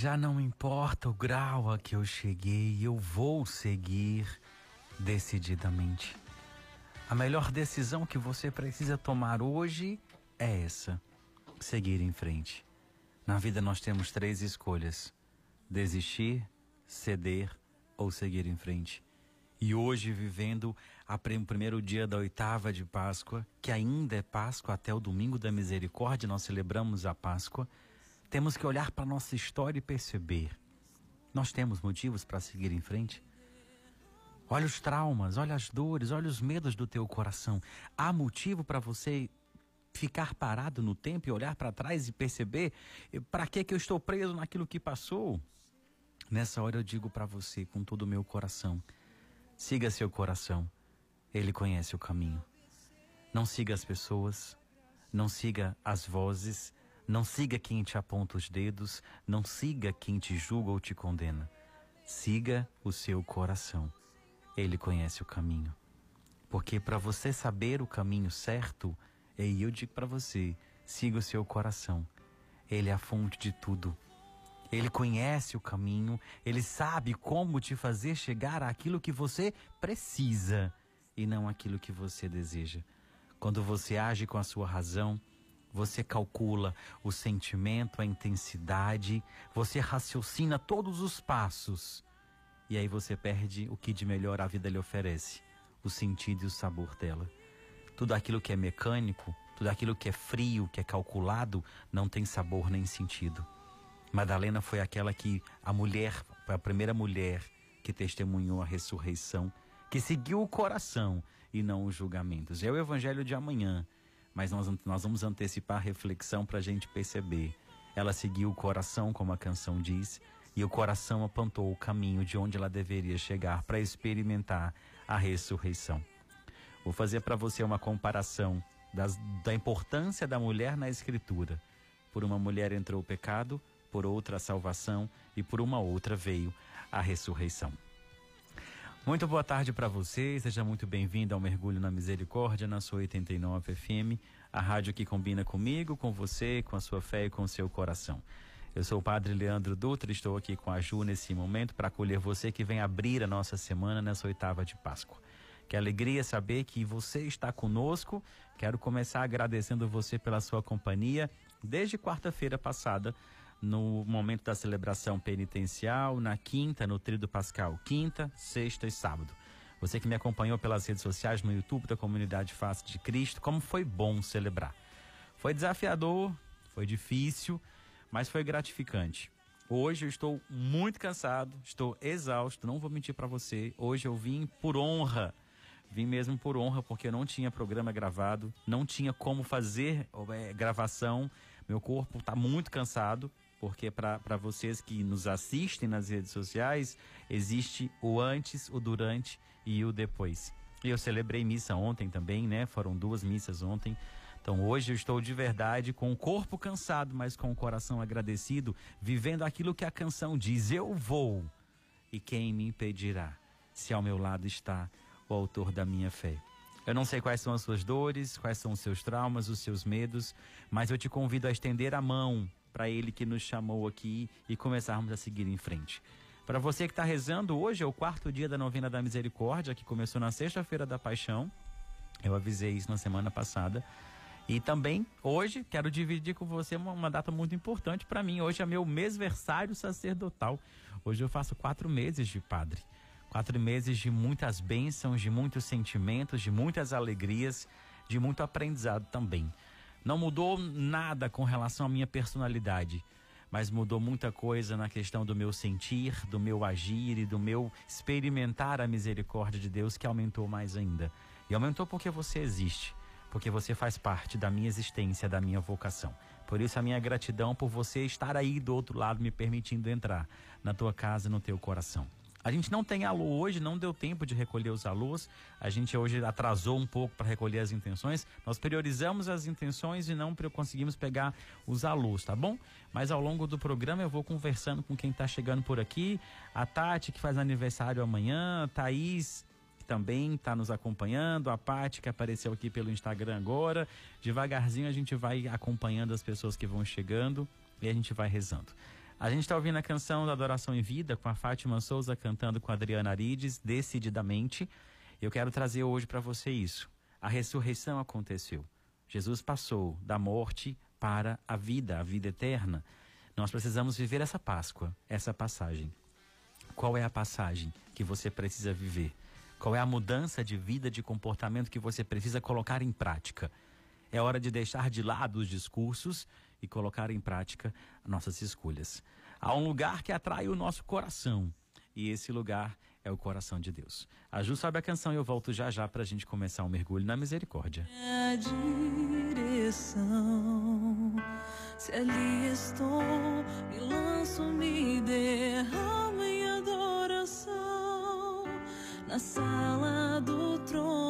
Já não importa o grau a que eu cheguei, eu vou seguir decididamente. A melhor decisão que você precisa tomar hoje é essa: seguir em frente. Na vida nós temos três escolhas: desistir, ceder ou seguir em frente. E hoje, vivendo o primeiro dia da oitava de Páscoa, que ainda é Páscoa até o domingo da misericórdia, nós celebramos a Páscoa, temos que olhar para a nossa história e perceber: nós temos motivos para seguir em frente? Olha os traumas, olha as dores, olha os medos do teu coração. Há motivo para você ficar parado no tempo e olhar para trás e perceber para que que eu estou preso naquilo que passou? Nessa hora eu digo para você com todo o meu coração: siga seu coração. Ele conhece o caminho. Não siga as pessoas, não siga as vozes, não siga quem te aponta os dedos, não siga quem te julga ou te condena. Siga o seu coração. Ele conhece o caminho. Porque para você saber o caminho certo, e eu digo para você, siga o seu coração. Ele é a fonte de tudo. Ele conhece o caminho, ele sabe como te fazer chegar àquilo que você precisa e não aquilo que você deseja. Quando você age com a sua razão, você calcula o sentimento, a intensidade, você raciocina todos os passos e aí você perde o que de melhor a vida lhe oferece: o sentido e o sabor dela. Tudo aquilo que é mecânico, tudo aquilo que é frio, que é calculado, não tem sabor nem sentido. Madalena foi aquela que a mulher, a primeira mulher que testemunhou a ressurreição, que seguiu o coração e não os julgamentos. É o evangelho de amanhã, mas nós, nós vamos antecipar a reflexão para a gente perceber. Ela seguiu o coração, como a canção diz, e o coração apontou o caminho de onde ela deveria chegar para experimentar a ressurreição. Vou fazer para você uma comparação das, da importância da mulher na Escritura. Por uma mulher entrou o pecado, por outra a salvação e por uma outra veio a ressurreição. Muito boa tarde para você, seja muito bem-vindo ao Mergulho na Misericórdia na sua 89 FM, a rádio que combina comigo, com você, com a sua fé e com o seu coração. Eu sou o Padre Leandro Dutra, estou aqui com a Ju nesse momento para acolher você que vem abrir a nossa semana nessa oitava de Páscoa. Que alegria saber que você está conosco. Quero começar agradecendo você pela sua companhia desde quarta-feira passada, no momento da celebração penitencial, na quinta, no Tríduo Pascal, quinta, sexta e sábado. Você que me acompanhou pelas redes sociais, no YouTube da Comunidade Face de Cristo, como foi bom celebrar. Foi desafiador, foi difícil, mas foi gratificante. Hoje eu estou muito cansado, estou exausto, não vou mentir para você. Hoje eu vim por honra. Vim mesmo por honra, porque eu não tinha programa gravado, não tinha como fazer é, gravação. Meu corpo está muito cansado, porque para vocês que nos assistem nas redes sociais, existe o antes, o durante e o depois. Eu celebrei missa ontem também, né? Foram duas missas ontem. Então hoje eu estou de verdade com o corpo cansado, mas com o coração agradecido, vivendo aquilo que a canção diz: Eu vou, e quem me impedirá? Se ao meu lado está o autor da minha fé. Eu não sei quais são as suas dores, quais são os seus traumas, os seus medos, mas eu te convido a estender a mão para ele que nos chamou aqui e começarmos a seguir em frente. Para você que está rezando, hoje é o quarto dia da novena da misericórdia, que começou na sexta-feira da paixão. Eu avisei isso na semana passada. E também, hoje, quero dividir com você uma, uma data muito importante para mim. Hoje é meu mêsversário sacerdotal. Hoje eu faço quatro meses de padre. Quatro meses de muitas bênçãos, de muitos sentimentos, de muitas alegrias, de muito aprendizado também. Não mudou nada com relação à minha personalidade, mas mudou muita coisa na questão do meu sentir, do meu agir e do meu experimentar a misericórdia de Deus, que aumentou mais ainda. E aumentou porque você existe porque você faz parte da minha existência, da minha vocação. Por isso a minha gratidão por você estar aí do outro lado me permitindo entrar na tua casa, no teu coração. A gente não tem alô hoje, não deu tempo de recolher os alôs. A gente hoje atrasou um pouco para recolher as intenções. Nós priorizamos as intenções e não conseguimos pegar os alôs, tá bom? Mas ao longo do programa eu vou conversando com quem está chegando por aqui. A Tati, que faz aniversário amanhã, a Thaís, também está nos acompanhando, a Paty que apareceu aqui pelo Instagram agora. Devagarzinho a gente vai acompanhando as pessoas que vão chegando e a gente vai rezando. A gente está ouvindo a canção da Adoração em Vida com a Fátima Souza cantando com a Adriana Arides, decididamente. Eu quero trazer hoje para você isso. A ressurreição aconteceu. Jesus passou da morte para a vida, a vida eterna. Nós precisamos viver essa Páscoa, essa passagem. Qual é a passagem que você precisa viver? Qual é a mudança de vida, de comportamento que você precisa colocar em prática? É hora de deixar de lado os discursos e colocar em prática nossas escolhas. Há um lugar que atrai o nosso coração e esse lugar é o coração de Deus. A Ju sabe a canção e eu volto já já para a gente começar um mergulho na misericórdia. A direção, se ali estou, me lanço, me derramo em adoração na sala do trono.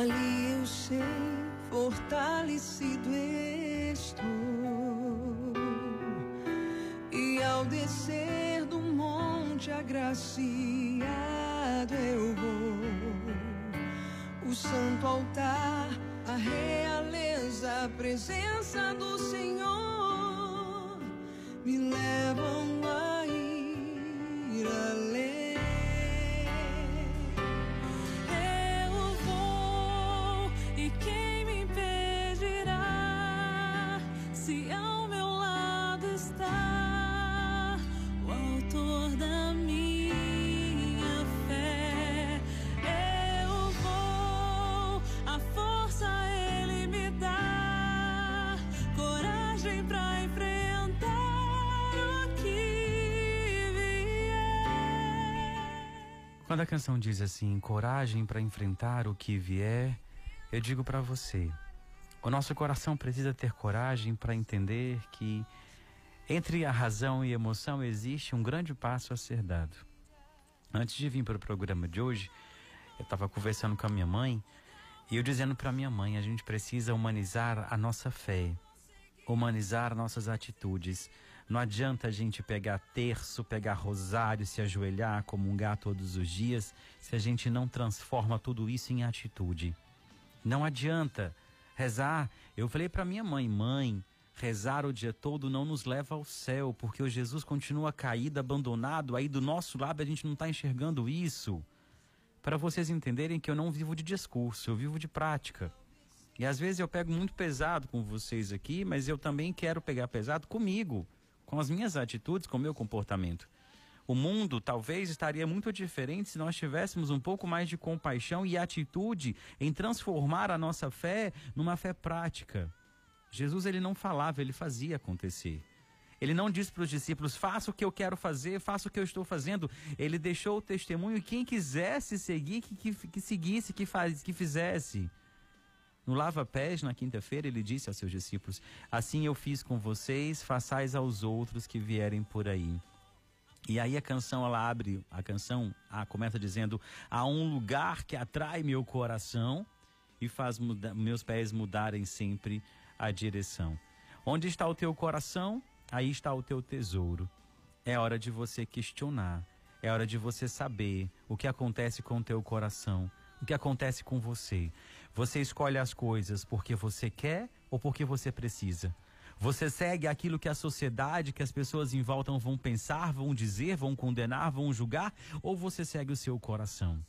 Ali eu sei, fortalecido estou. E ao descer do monte agraciado eu vou. O santo altar, a realeza, a presença do Senhor me levam a ir além. Quando a canção diz assim, coragem para enfrentar o que vier, eu digo para você, o nosso coração precisa ter coragem para entender que entre a razão e a emoção existe um grande passo a ser dado. Antes de vir para o programa de hoje, eu estava conversando com a minha mãe e eu dizendo para minha mãe, a gente precisa humanizar a nossa fé, humanizar nossas atitudes. Não adianta a gente pegar terço, pegar rosário, se ajoelhar, comungar todos os dias, se a gente não transforma tudo isso em atitude. Não adianta rezar. Eu falei para minha mãe, mãe, rezar o dia todo não nos leva ao céu, porque o Jesus continua caído, abandonado, aí do nosso lado a gente não está enxergando isso. Para vocês entenderem que eu não vivo de discurso, eu vivo de prática. E às vezes eu pego muito pesado com vocês aqui, mas eu também quero pegar pesado comigo, com as minhas atitudes, com o meu comportamento. O mundo talvez estaria muito diferente se nós tivéssemos um pouco mais de compaixão e atitude em transformar a nossa fé numa fé prática. Jesus ele não falava, ele fazia acontecer. Ele não disse para os discípulos: faça o que eu quero fazer, faça o que eu estou fazendo. Ele deixou o testemunho e quem quisesse seguir, que, que, que seguisse, que, faz, que fizesse. No Lava Pés, na quinta-feira, ele disse aos seus discípulos: Assim eu fiz com vocês, façais aos outros que vierem por aí. E aí a canção, ela abre, a canção ah, começa dizendo: Há um lugar que atrai meu coração e faz muda, meus pés mudarem sempre a direção. Onde está o teu coração? Aí está o teu tesouro. É hora de você questionar. É hora de você saber o que acontece com o teu coração, o que acontece com você. Você escolhe as coisas porque você quer ou porque você precisa. Você segue aquilo que a sociedade, que as pessoas em volta vão pensar, vão dizer, vão condenar, vão julgar, ou você segue o seu coração?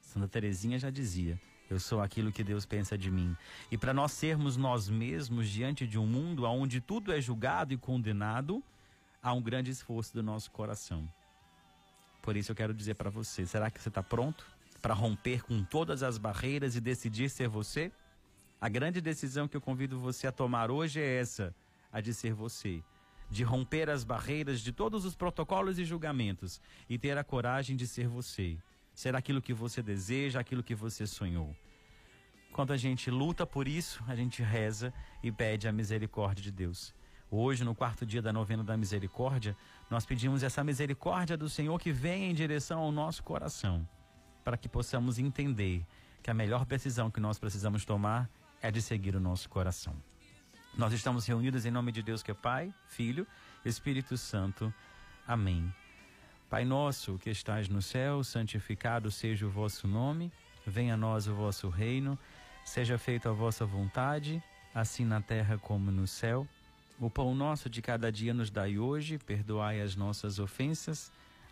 Santa Teresinha já dizia: Eu sou aquilo que Deus pensa de mim. E para nós sermos nós mesmos diante de um mundo onde tudo é julgado e condenado, há um grande esforço do nosso coração. Por isso eu quero dizer para você: será que você está pronto para romper com todas as barreiras e decidir ser você? A grande decisão que eu convido você a tomar hoje é essa: a de ser você. De romper as barreiras de todos os protocolos e julgamentos e ter a coragem de ser você. Ser aquilo que você deseja, aquilo que você sonhou. Quando a gente luta por isso, a gente reza e pede a misericórdia de Deus. Hoje, no quarto dia da novena da misericórdia, nós pedimos essa misericórdia do Senhor que venha em direção ao nosso coração, para que possamos entender que a melhor decisão que nós precisamos tomar é de seguir o nosso coração. Nós estamos reunidos em nome de Deus que é Pai, Filho, Espírito Santo. Amém. Pai nosso que estás no céu, santificado seja o vosso nome, venha a nós o vosso reino, seja feita a vossa vontade, assim na terra como no céu. O pão nosso de cada dia nos dai hoje, perdoai as nossas ofensas,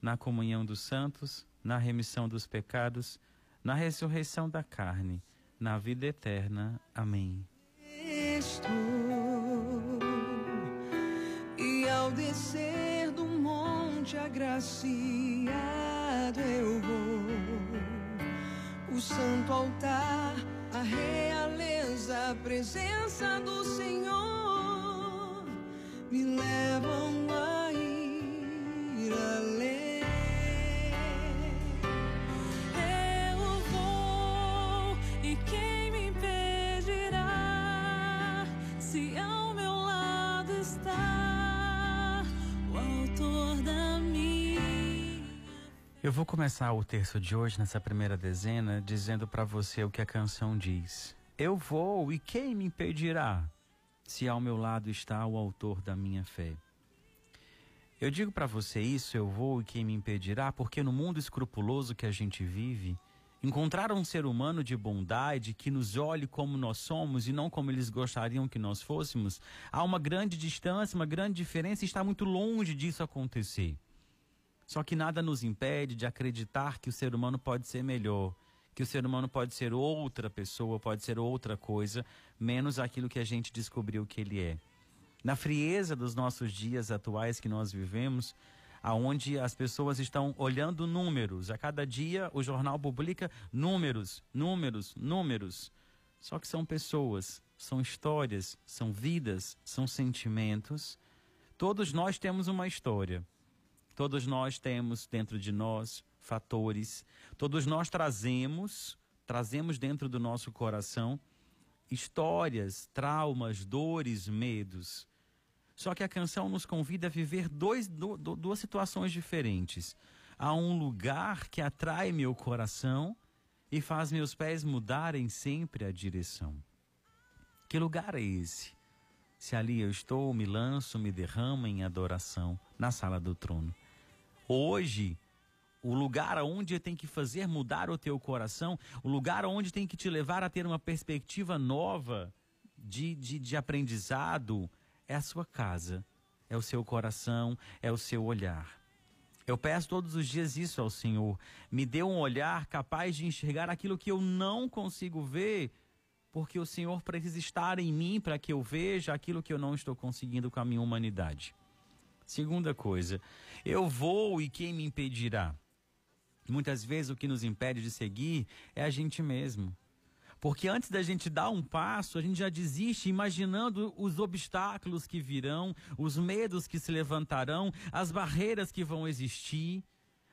na comunhão dos santos, na remissão dos pecados, na ressurreição da carne, na vida eterna. Amém. Estou, e ao descer do monte agraciado eu vou, o santo altar, a realeza, a presença do Senhor me levam a ir além. Eu vou começar o terço de hoje, nessa primeira dezena, dizendo para você o que a canção diz. Eu vou e quem me impedirá? Se ao meu lado está o autor da minha fé. Eu digo para você isso, eu vou e quem me impedirá, porque no mundo escrupuloso que a gente vive, encontrar um ser humano de bondade que nos olhe como nós somos e não como eles gostariam que nós fôssemos, há uma grande distância, uma grande diferença e está muito longe disso acontecer. Só que nada nos impede de acreditar que o ser humano pode ser melhor, que o ser humano pode ser outra pessoa, pode ser outra coisa, menos aquilo que a gente descobriu que ele é. Na frieza dos nossos dias atuais que nós vivemos, aonde as pessoas estão olhando números, a cada dia o jornal publica números, números, números. Só que são pessoas, são histórias, são vidas, são sentimentos. Todos nós temos uma história. Todos nós temos dentro de nós fatores. Todos nós trazemos, trazemos dentro do nosso coração histórias, traumas, dores, medos. Só que a canção nos convida a viver dois, du- du- duas situações diferentes. Há um lugar que atrai meu coração e faz meus pés mudarem sempre a direção. Que lugar é esse? Se ali eu estou, me lanço, me derramo em adoração na sala do trono. Hoje, o lugar onde tem que fazer mudar o teu coração, o lugar onde tem que te levar a ter uma perspectiva nova de, de, de aprendizado, é a sua casa, é o seu coração, é o seu olhar. Eu peço todos os dias isso ao Senhor. Me dê um olhar capaz de enxergar aquilo que eu não consigo ver, porque o Senhor precisa estar em mim para que eu veja aquilo que eu não estou conseguindo com a minha humanidade. Segunda coisa, eu vou e quem me impedirá? Muitas vezes o que nos impede de seguir é a gente mesmo. Porque antes da gente dar um passo, a gente já desiste imaginando os obstáculos que virão, os medos que se levantarão, as barreiras que vão existir.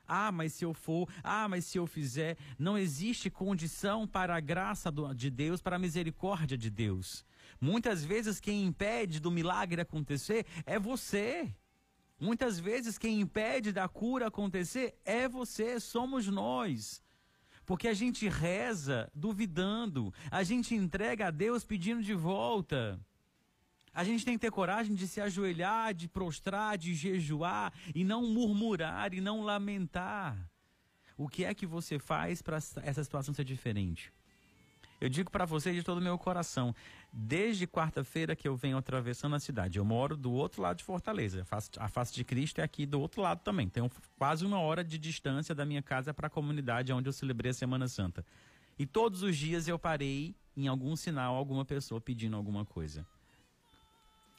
Ah, mas se eu for, ah, mas se eu fizer, não existe condição para a graça de Deus, para a misericórdia de Deus. Muitas vezes quem impede do milagre acontecer é você. Muitas vezes quem impede da cura acontecer é você, somos nós. Porque a gente reza duvidando, a gente entrega a Deus pedindo de volta. A gente tem que ter coragem de se ajoelhar, de prostrar, de jejuar e não murmurar e não lamentar. O que é que você faz para essa situação ser diferente? Eu digo para você de todo o meu coração, desde quarta-feira que eu venho atravessando a cidade. Eu moro do outro lado de Fortaleza. A face, de Cristo é aqui do outro lado também. Tenho quase uma hora de distância da minha casa para a comunidade onde eu celebrei a Semana Santa. E todos os dias eu parei em algum sinal, alguma pessoa pedindo alguma coisa.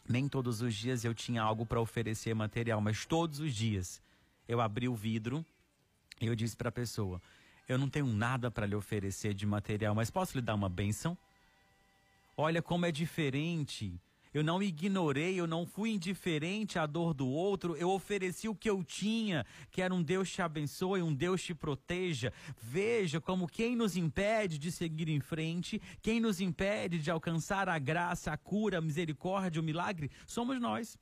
Nem todos os dias eu tinha algo para oferecer material, mas todos os dias eu abri o vidro e eu disse para a pessoa: Eu não tenho nada para lhe oferecer de material, mas posso lhe dar uma bênção? Olha como é diferente eu não ignorei, eu não fui indiferente à dor do outro, eu ofereci o que eu tinha, que era um Deus te abençoe, um Deus te proteja. Veja como quem nos impede de seguir em frente, quem nos impede de alcançar a graça, a cura, a misericórdia, o milagre, somos nós.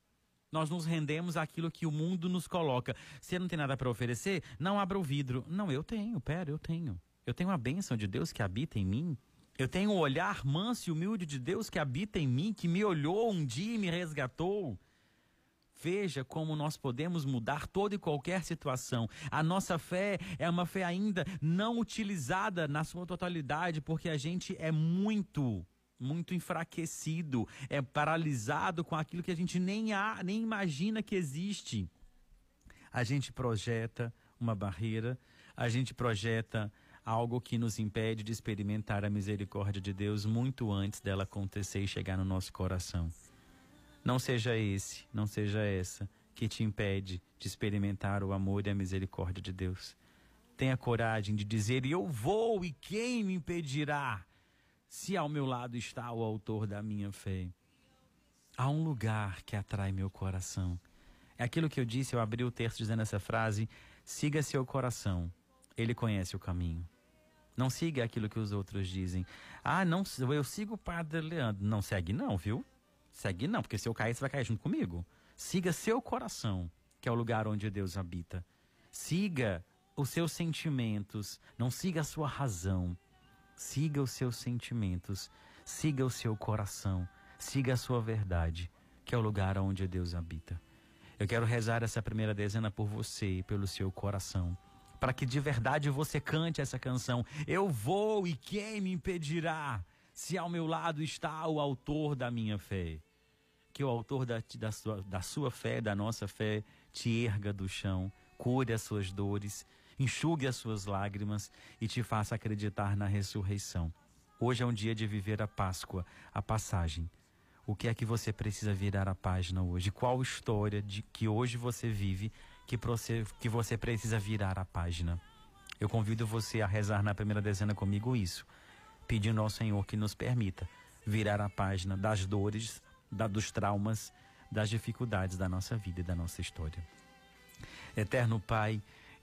Nós nos rendemos àquilo que o mundo nos coloca. Você não tem nada para oferecer? Não abra o vidro. Não, eu tenho, pera, eu tenho. Eu tenho a bênção de Deus que habita em mim. Eu tenho o olhar manso e humilde de Deus que habita em mim, que me olhou um dia e me resgatou. Veja como nós podemos mudar toda e qualquer situação. A nossa fé é uma fé ainda não utilizada na sua totalidade, porque a gente é muito, muito enfraquecido, é paralisado com aquilo que a gente nem, há, nem imagina que existe. A gente projeta uma barreira, a gente projeta algo que nos impede de experimentar a misericórdia de Deus muito antes dela acontecer e chegar no nosso coração. Não seja esse, não seja essa que te impede de experimentar o amor e a misericórdia de Deus. Tenha coragem de dizer: Eu vou, e quem me impedirá? Se ao meu lado está o autor da minha fé. Há um lugar que atrai meu coração. É aquilo que eu disse, eu abri o texto dizendo essa frase: siga seu coração, ele conhece o caminho. Não siga aquilo que os outros dizem. Ah, não, eu sigo o Padre Leandro. Não segue não, viu? Segue não, porque se eu cair, você vai cair junto comigo. Siga seu coração, que é o lugar onde Deus habita. Siga os seus sentimentos, não siga a sua razão. Siga os seus sentimentos, siga o seu coração, siga a sua verdade, que é o lugar onde Deus habita. Eu quero rezar essa primeira dezena por você e pelo seu coração para que de verdade você cante essa canção. Eu vou e quem me impedirá? Se ao meu lado está o autor da minha fé. Que o autor da, da, sua, da sua fé, da nossa fé, te erga do chão, cure as suas dores, enxugue as suas lágrimas e te faça acreditar na ressurreição. Hoje é um dia de viver a Páscoa, a passagem. O que é que você precisa virar a página hoje? Qual história de que hoje você vive que você, que você precisa virar a página. Eu convido você a rezar na primeira dezena comigo isso, pedindo ao Senhor que nos permita virar a página das dores, da, dos traumas, das dificuldades da nossa vida e da nossa história. Eterno Pai,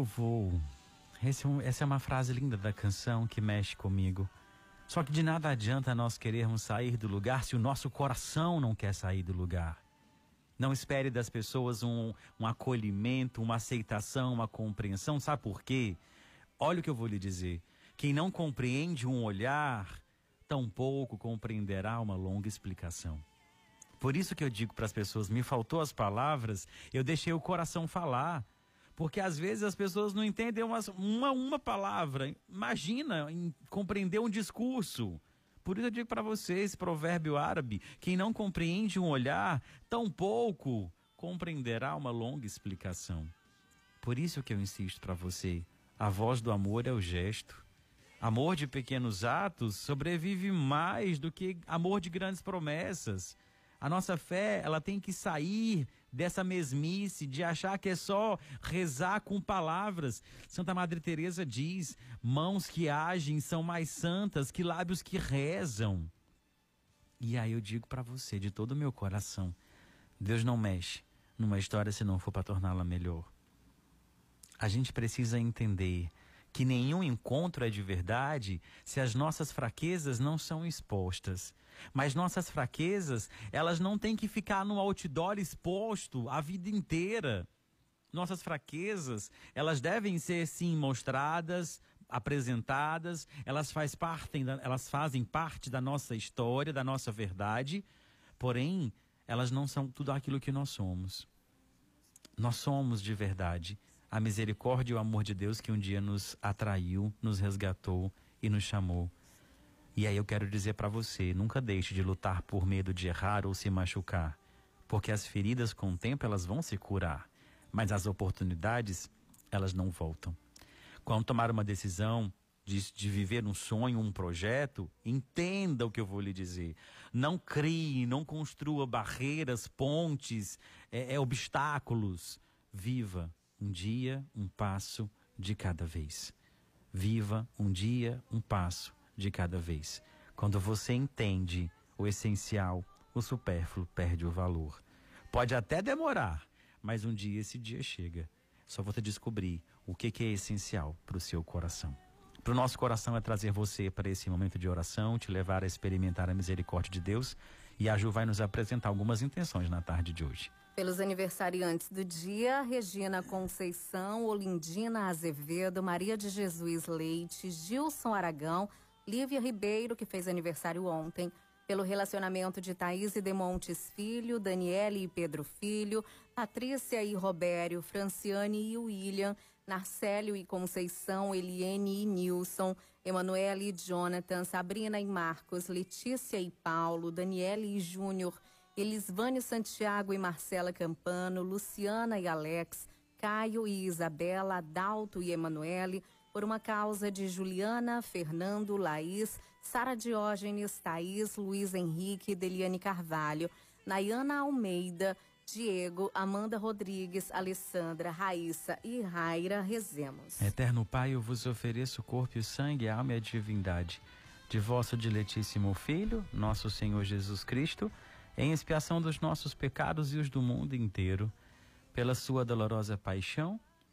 Eu vou. É essa é uma frase linda da canção que mexe comigo. Só que de nada adianta nós querermos sair do lugar se o nosso coração não quer sair do lugar. Não espere das pessoas um, um acolhimento, uma aceitação, uma compreensão. Sabe por quê? Olha o que eu vou lhe dizer. Quem não compreende um olhar, tampouco compreenderá uma longa explicação. Por isso que eu digo para as pessoas: me faltou as palavras, eu deixei o coração falar. Porque às vezes as pessoas não entendem uma, uma, uma palavra. Imagina compreender um discurso. Por isso eu digo para vocês, provérbio árabe, quem não compreende um olhar, tampouco compreenderá uma longa explicação. Por isso que eu insisto para você, a voz do amor é o gesto. Amor de pequenos atos sobrevive mais do que amor de grandes promessas. A nossa fé, ela tem que sair dessa mesmice de achar que é só rezar com palavras. Santa Madre Teresa diz: "Mãos que agem são mais santas que lábios que rezam". E aí eu digo para você de todo o meu coração, Deus não mexe numa história se não for para torná-la melhor. A gente precisa entender que nenhum encontro é de verdade se as nossas fraquezas não são expostas. Mas nossas fraquezas, elas não têm que ficar no outdoor exposto a vida inteira. Nossas fraquezas, elas devem ser sim mostradas, apresentadas, elas, faz parte, elas fazem parte da nossa história, da nossa verdade, porém, elas não são tudo aquilo que nós somos. Nós somos de verdade a misericórdia e o amor de Deus que um dia nos atraiu, nos resgatou e nos chamou. E aí eu quero dizer para você, nunca deixe de lutar por medo de errar ou se machucar, porque as feridas com o tempo elas vão se curar, mas as oportunidades elas não voltam. Quando tomar uma decisão de, de, viver um sonho, um projeto, entenda o que eu vou lhe dizer. Não crie, não construa barreiras, pontes, é, é, obstáculos. Viva um dia, um passo de cada vez. Viva um dia, um passo de cada vez. Quando você entende o essencial, o supérfluo perde o valor. Pode até demorar, mas um dia esse dia chega. Só você descobrir o que, que é essencial para o seu coração. Para o nosso coração é trazer você para esse momento de oração, te levar a experimentar a misericórdia de Deus. E a Ju vai nos apresentar algumas intenções na tarde de hoje. Pelos aniversariantes do dia, Regina Conceição, Olindina Azevedo, Maria de Jesus Leite, Gilson Aragão, Lívia Ribeiro, que fez aniversário ontem, pelo relacionamento de Thaís e Demontes Filho, Daniele e Pedro Filho, Patrícia e Robério, Franciane e William, Narcélio e Conceição, Eliene e Nilson, Emanuele e Jonathan, Sabrina e Marcos, Letícia e Paulo, Daniele e Júnior, Elisvânio Santiago e Marcela Campano, Luciana e Alex, Caio e Isabela, Adalto e Emanuele, por uma causa de Juliana, Fernando, Laís, Sara Diógenes, Thaís, Luiz Henrique, Deliane Carvalho, Nayana Almeida, Diego, Amanda Rodrigues, Alessandra, Raíssa e Raira Rezemos. Eterno Pai, eu vos ofereço o corpo e o sangue, a alma e a divindade de vosso diletíssimo Filho, nosso Senhor Jesus Cristo, em expiação dos nossos pecados e os do mundo inteiro, pela sua dolorosa paixão,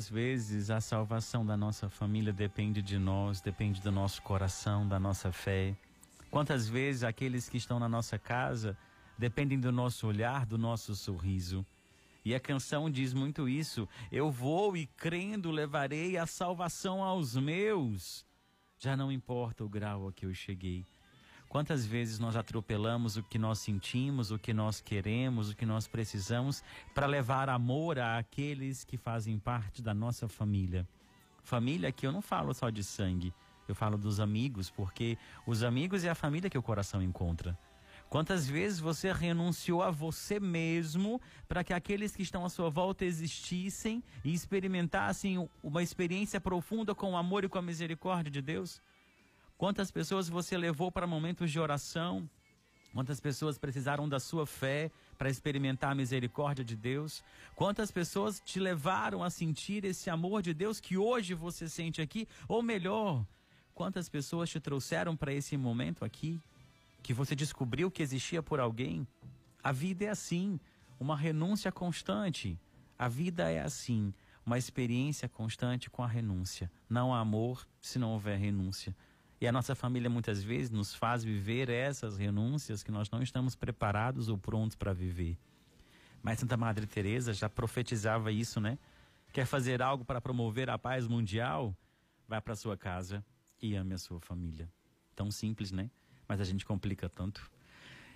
Quantas vezes a salvação da nossa família depende de nós, depende do nosso coração, da nossa fé? Quantas vezes aqueles que estão na nossa casa dependem do nosso olhar, do nosso sorriso? E a canção diz muito isso. Eu vou e crendo levarei a salvação aos meus. Já não importa o grau a que eu cheguei. Quantas vezes nós atropelamos o que nós sentimos, o que nós queremos, o que nós precisamos para levar amor àqueles que fazem parte da nossa família? Família que eu não falo só de sangue, eu falo dos amigos, porque os amigos é a família que o coração encontra. Quantas vezes você renunciou a você mesmo para que aqueles que estão à sua volta existissem e experimentassem uma experiência profunda com o amor e com a misericórdia de Deus? Quantas pessoas você levou para momentos de oração? Quantas pessoas precisaram da sua fé para experimentar a misericórdia de Deus? Quantas pessoas te levaram a sentir esse amor de Deus que hoje você sente aqui? Ou melhor, quantas pessoas te trouxeram para esse momento aqui? Que você descobriu que existia por alguém? A vida é assim, uma renúncia constante. A vida é assim, uma experiência constante com a renúncia. Não há amor se não houver renúncia. E a nossa família muitas vezes nos faz viver essas renúncias que nós não estamos preparados ou prontos para viver. Mas Santa Madre Teresa já profetizava isso, né? Quer fazer algo para promover a paz mundial? Vá para sua casa e ame a sua família. Tão simples, né? Mas a gente complica tanto.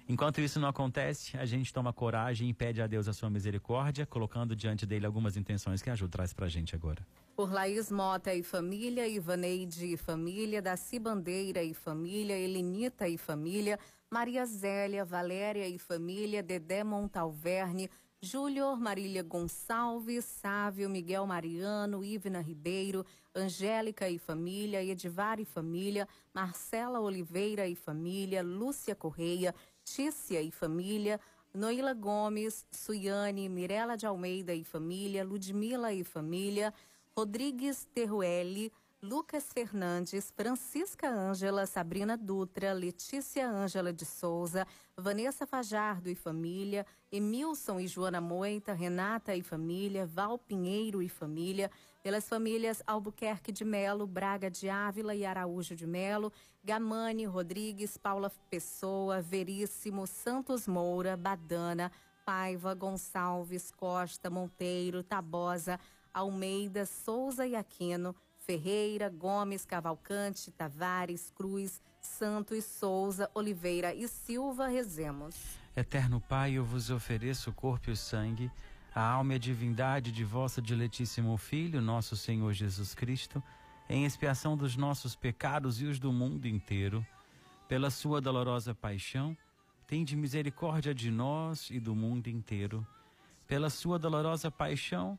Enquanto isso não acontece, a gente toma coragem e pede a Deus a sua misericórdia, colocando diante dele algumas intenções que a Ju traz para a gente agora. Por Laís Mota e família, Ivaneide e família, Daci Bandeira e família, Elenita e família, Maria Zélia, Valéria e família, Dedé Montalverne, Júlio Marília Gonçalves, Sávio, Miguel Mariano, Ivna Ribeiro, Angélica e família, Edivar e família, Marcela Oliveira e família, Lúcia Correia, Tícia e família, Noila Gomes, Suiane, Mirela de Almeida e família, Ludmila e família, Rodrigues Terruelli, Lucas Fernandes, Francisca Ângela, Sabrina Dutra, Letícia Ângela de Souza, Vanessa Fajardo e família, Emilson e Joana Moita, Renata e família, Val Pinheiro e família, pelas famílias Albuquerque de Melo, Braga de Ávila e Araújo de Melo, Gamani, Rodrigues, Paula Pessoa, Veríssimo, Santos Moura, Badana, Paiva, Gonçalves, Costa, Monteiro, Tabosa, Almeida, Souza e Aquino, Ferreira, Gomes, Cavalcante, Tavares, Cruz, Santos, Souza, Oliveira e Silva Rezemos. Eterno Pai, eu vos ofereço o corpo e o sangue, a alma e a divindade de vosso diletíssimo Filho, nosso Senhor Jesus Cristo, em expiação dos nossos pecados e os do mundo inteiro. Pela sua dolorosa paixão, tende misericórdia de nós e do mundo inteiro. Pela sua dolorosa paixão,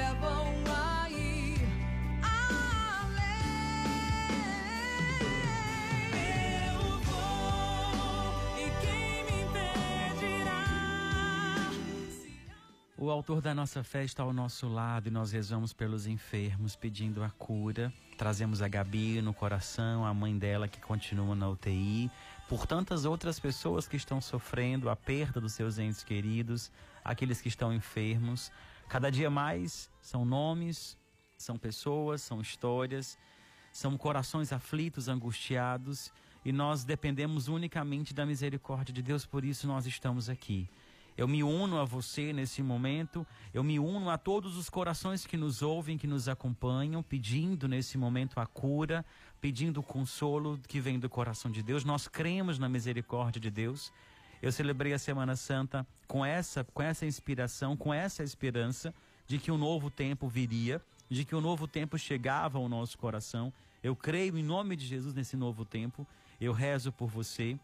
O autor da nossa fé está ao nosso lado e nós rezamos pelos enfermos, pedindo a cura. Trazemos a Gabi no coração, a mãe dela que continua na UTI, por tantas outras pessoas que estão sofrendo a perda dos seus entes queridos, aqueles que estão enfermos. Cada dia mais são nomes, são pessoas, são histórias, são corações aflitos, angustiados, e nós dependemos unicamente da misericórdia de Deus, por isso nós estamos aqui eu me uno a você nesse momento, eu me uno a todos os corações que nos ouvem, que nos acompanham, pedindo nesse momento a cura, pedindo o consolo que vem do coração de Deus. Nós cremos na misericórdia de Deus. Eu celebrei a Semana Santa com essa, com essa inspiração, com essa esperança de que um novo tempo viria, de que um novo tempo chegava ao nosso coração. Eu creio em nome de Jesus nesse novo tempo. Eu rezo por você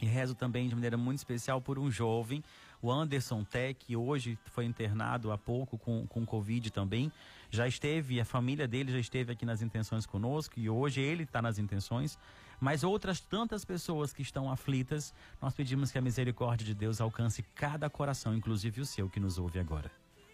e rezo também de maneira muito especial por um jovem o Anderson Tech, hoje foi internado há pouco com, com Covid também, já esteve, a família dele já esteve aqui nas intenções conosco e hoje ele está nas intenções. Mas outras tantas pessoas que estão aflitas, nós pedimos que a misericórdia de Deus alcance cada coração, inclusive o seu que nos ouve agora.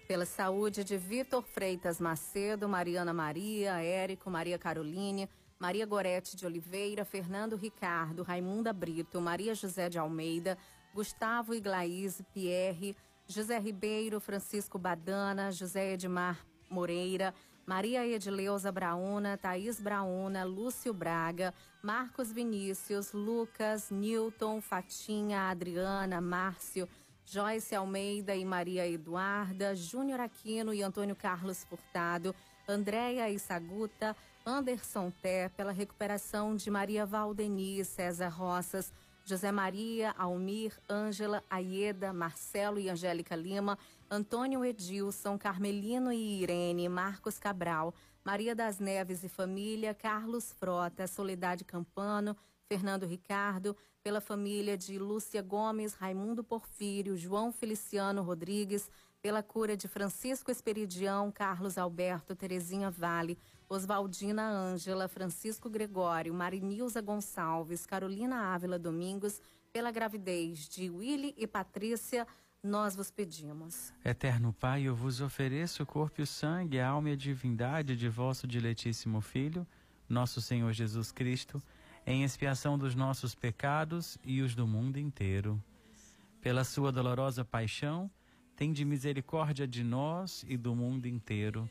Pela saúde de Vitor Freitas Macedo, Mariana Maria, Érico, Maria Caroline, Maria Gorete de Oliveira, Fernando Ricardo, Raimunda Brito, Maria José de Almeida, Gustavo Iglaís Pierre, José Ribeiro, Francisco Badana, José Edmar Moreira, Maria Edileuza Brauna, Thaís Brauna, Lúcio Braga, Marcos Vinícius, Lucas, Newton, Fatinha, Adriana, Márcio, Joyce Almeida e Maria Eduarda, Júnior Aquino e Antônio Carlos Furtado, Andréia Issaguta, Anderson Té, pela recuperação de Maria Valdeni, César Roças, José Maria, Almir, Ângela, Aieda, Marcelo e Angélica Lima, Antônio Edilson, Carmelino e Irene, Marcos Cabral, Maria das Neves e família, Carlos Frota, Soledade Campano, Fernando Ricardo, pela família de Lúcia Gomes, Raimundo Porfírio, João Feliciano Rodrigues, pela cura de Francisco Esperidião, Carlos Alberto, Terezinha Vale, Oswaldina Ângela, Francisco Gregório, Marinilza Gonçalves, Carolina Ávila Domingos, pela gravidez de Willy e Patrícia, nós vos pedimos. Eterno Pai, eu vos ofereço o corpo e o sangue, a alma e a divindade de vosso diletíssimo Filho, nosso Senhor Jesus Cristo, em expiação dos nossos pecados e os do mundo inteiro. Pela sua dolorosa paixão, tende misericórdia de nós e do mundo inteiro.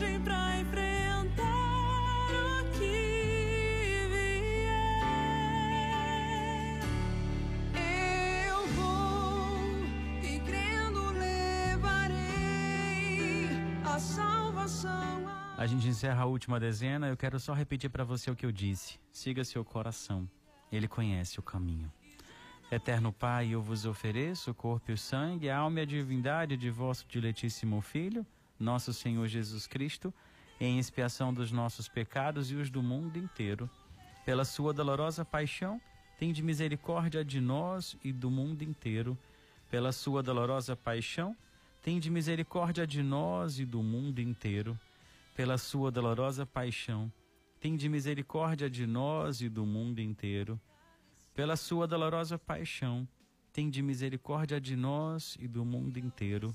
coragem pra enfrentar o que vier. Eu vou e crendo levarei a salvação. A gente encerra a última dezena. Eu quero só repetir para você o que eu disse. Siga seu coração. Ele conhece o caminho. Eterno Pai, eu vos ofereço o corpo e o sangue, a alma e a divindade de vosso diletíssimo Filho, nosso Senhor Jesus Cristo, em expiação dos nossos pecados e os do mundo inteiro. Pela sua dolorosa paixão, tende misericórdia de nós e do mundo inteiro. Pela sua dolorosa paixão, tende misericórdia de nós e do mundo inteiro. Pela sua dolorosa paixão, tende misericórdia de nós e do mundo inteiro. Pela sua dolorosa paixão, tende misericórdia de nós e do mundo inteiro.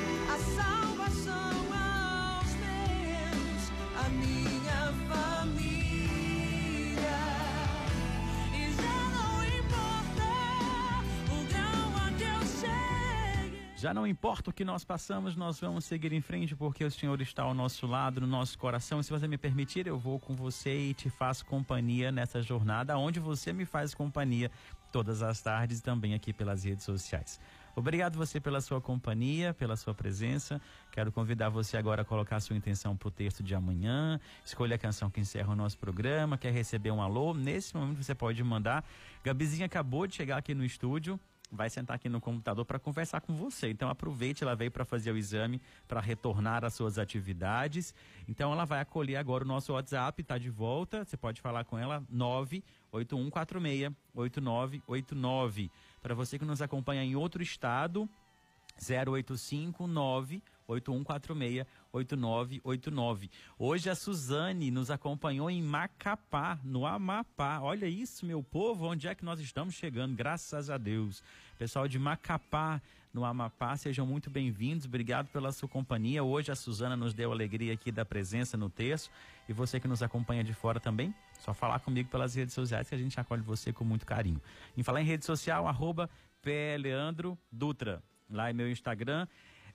Já não importa o que nós passamos, nós vamos seguir em frente porque o Senhor está ao nosso lado, no nosso coração. Se você me permitir, eu vou com você e te faço companhia nessa jornada, onde você me faz companhia todas as tardes e também aqui pelas redes sociais. Obrigado você pela sua companhia, pela sua presença. Quero convidar você agora a colocar sua intenção para o texto de amanhã. Escolha a canção que encerra o nosso programa. Quer receber um alô? Nesse momento você pode mandar. Gabizinha acabou de chegar aqui no estúdio vai sentar aqui no computador para conversar com você. Então aproveite, ela veio para fazer o exame, para retornar às suas atividades. Então ela vai acolher agora o nosso WhatsApp, está de volta. Você pode falar com ela 98146 8989. Para você que nos acompanha em outro estado, 0859 8146 8989. Hoje a Suzane nos acompanhou em Macapá, no Amapá. Olha isso, meu povo, onde é que nós estamos chegando? Graças a Deus. Pessoal de Macapá, no Amapá, sejam muito bem-vindos. Obrigado pela sua companhia. Hoje a Suzana nos deu alegria aqui da presença no texto. E você que nos acompanha de fora também, só falar comigo pelas redes sociais que a gente acolhe você com muito carinho. Em falar em rede social, arroba Leandro Dutra. Lá é meu Instagram.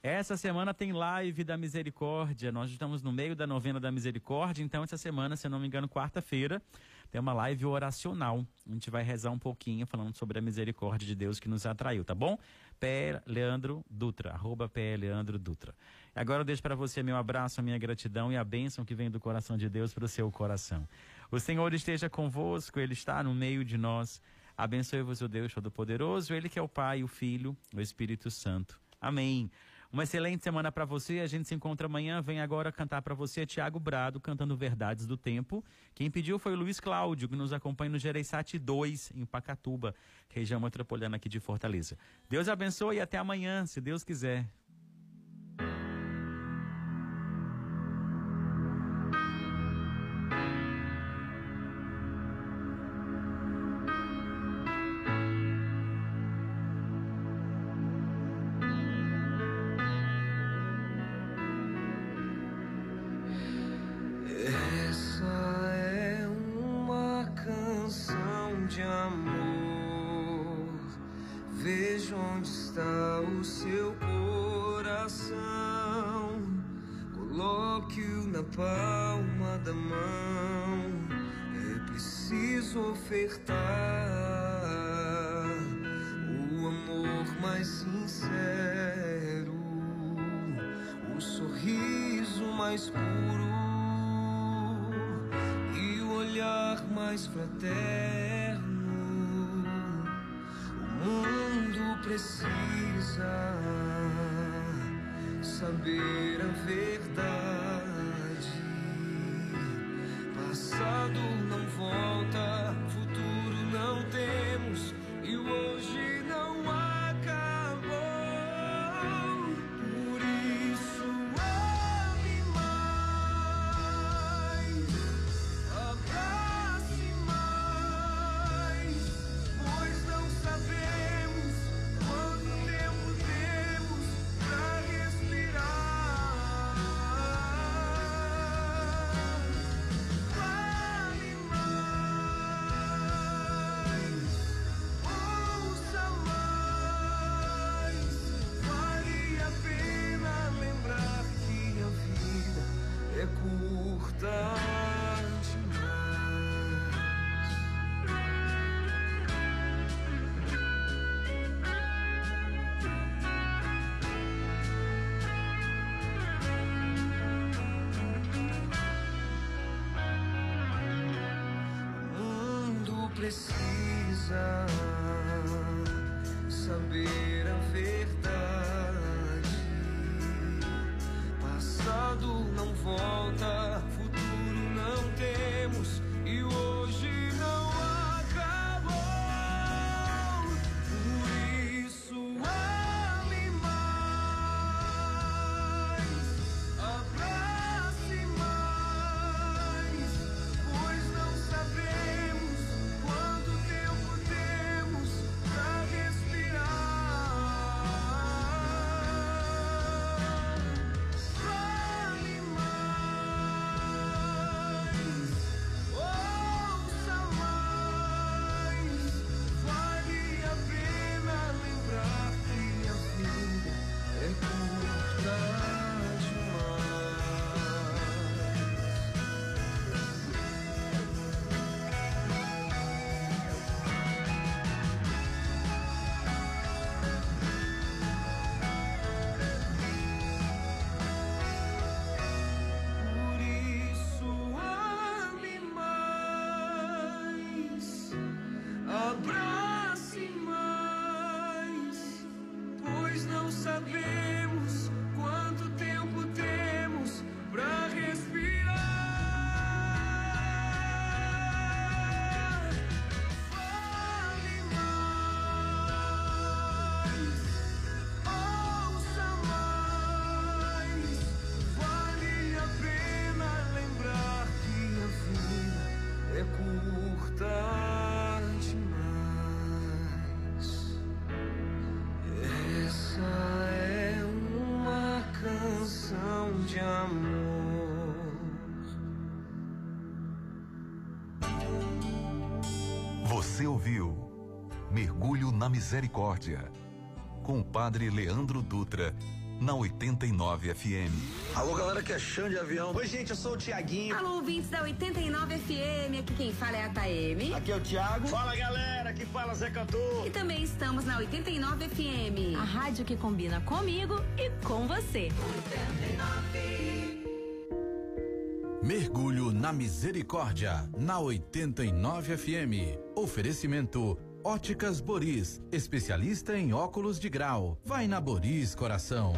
Essa semana tem live da misericórdia. Nós estamos no meio da novena da misericórdia, então essa semana, se não me engano, quarta-feira, tem uma live oracional. A gente vai rezar um pouquinho falando sobre a misericórdia de Deus que nos atraiu, tá bom? Pé Leandro Dutra, arroba Pé Leandro Dutra. Agora eu deixo para você meu abraço, minha gratidão e a bênção que vem do coração de Deus para o seu coração. O Senhor esteja convosco, Ele está no meio de nós. Abençoe-vos o Deus Todo-Poderoso, Ele que é o Pai, o Filho, o Espírito Santo. Amém. Uma excelente semana para você. A gente se encontra amanhã. Vem agora cantar para você Tiago Brado cantando Verdades do Tempo. Quem pediu foi o Luiz Cláudio, que nos acompanha no Gereissati 2, em Pacatuba, região metropolitana aqui de Fortaleza. Deus abençoe e até amanhã, se Deus quiser. onde está o seu coração. Coloque-o na palma da mão. É preciso ofertar o amor mais sincero, o sorriso mais puro e o olhar mais fraterno. Precisa saber precisa. Misericórdia com o Padre Leandro Dutra na 89 FM. Alô, galera que é chão de avião. Oi, gente, eu sou o Tiaguinho. Alô, ouvintes da 89 FM. Aqui quem fala é a Taeme. Aqui é o Thiago. Fala, galera. Aqui fala Zé Cantor. E também estamos na 89 FM. A rádio que combina comigo e com você. 89. Mergulho na Misericórdia, na 89 FM. Oferecimento Óticas Boris, especialista em óculos de grau. Vai na Boris, coração.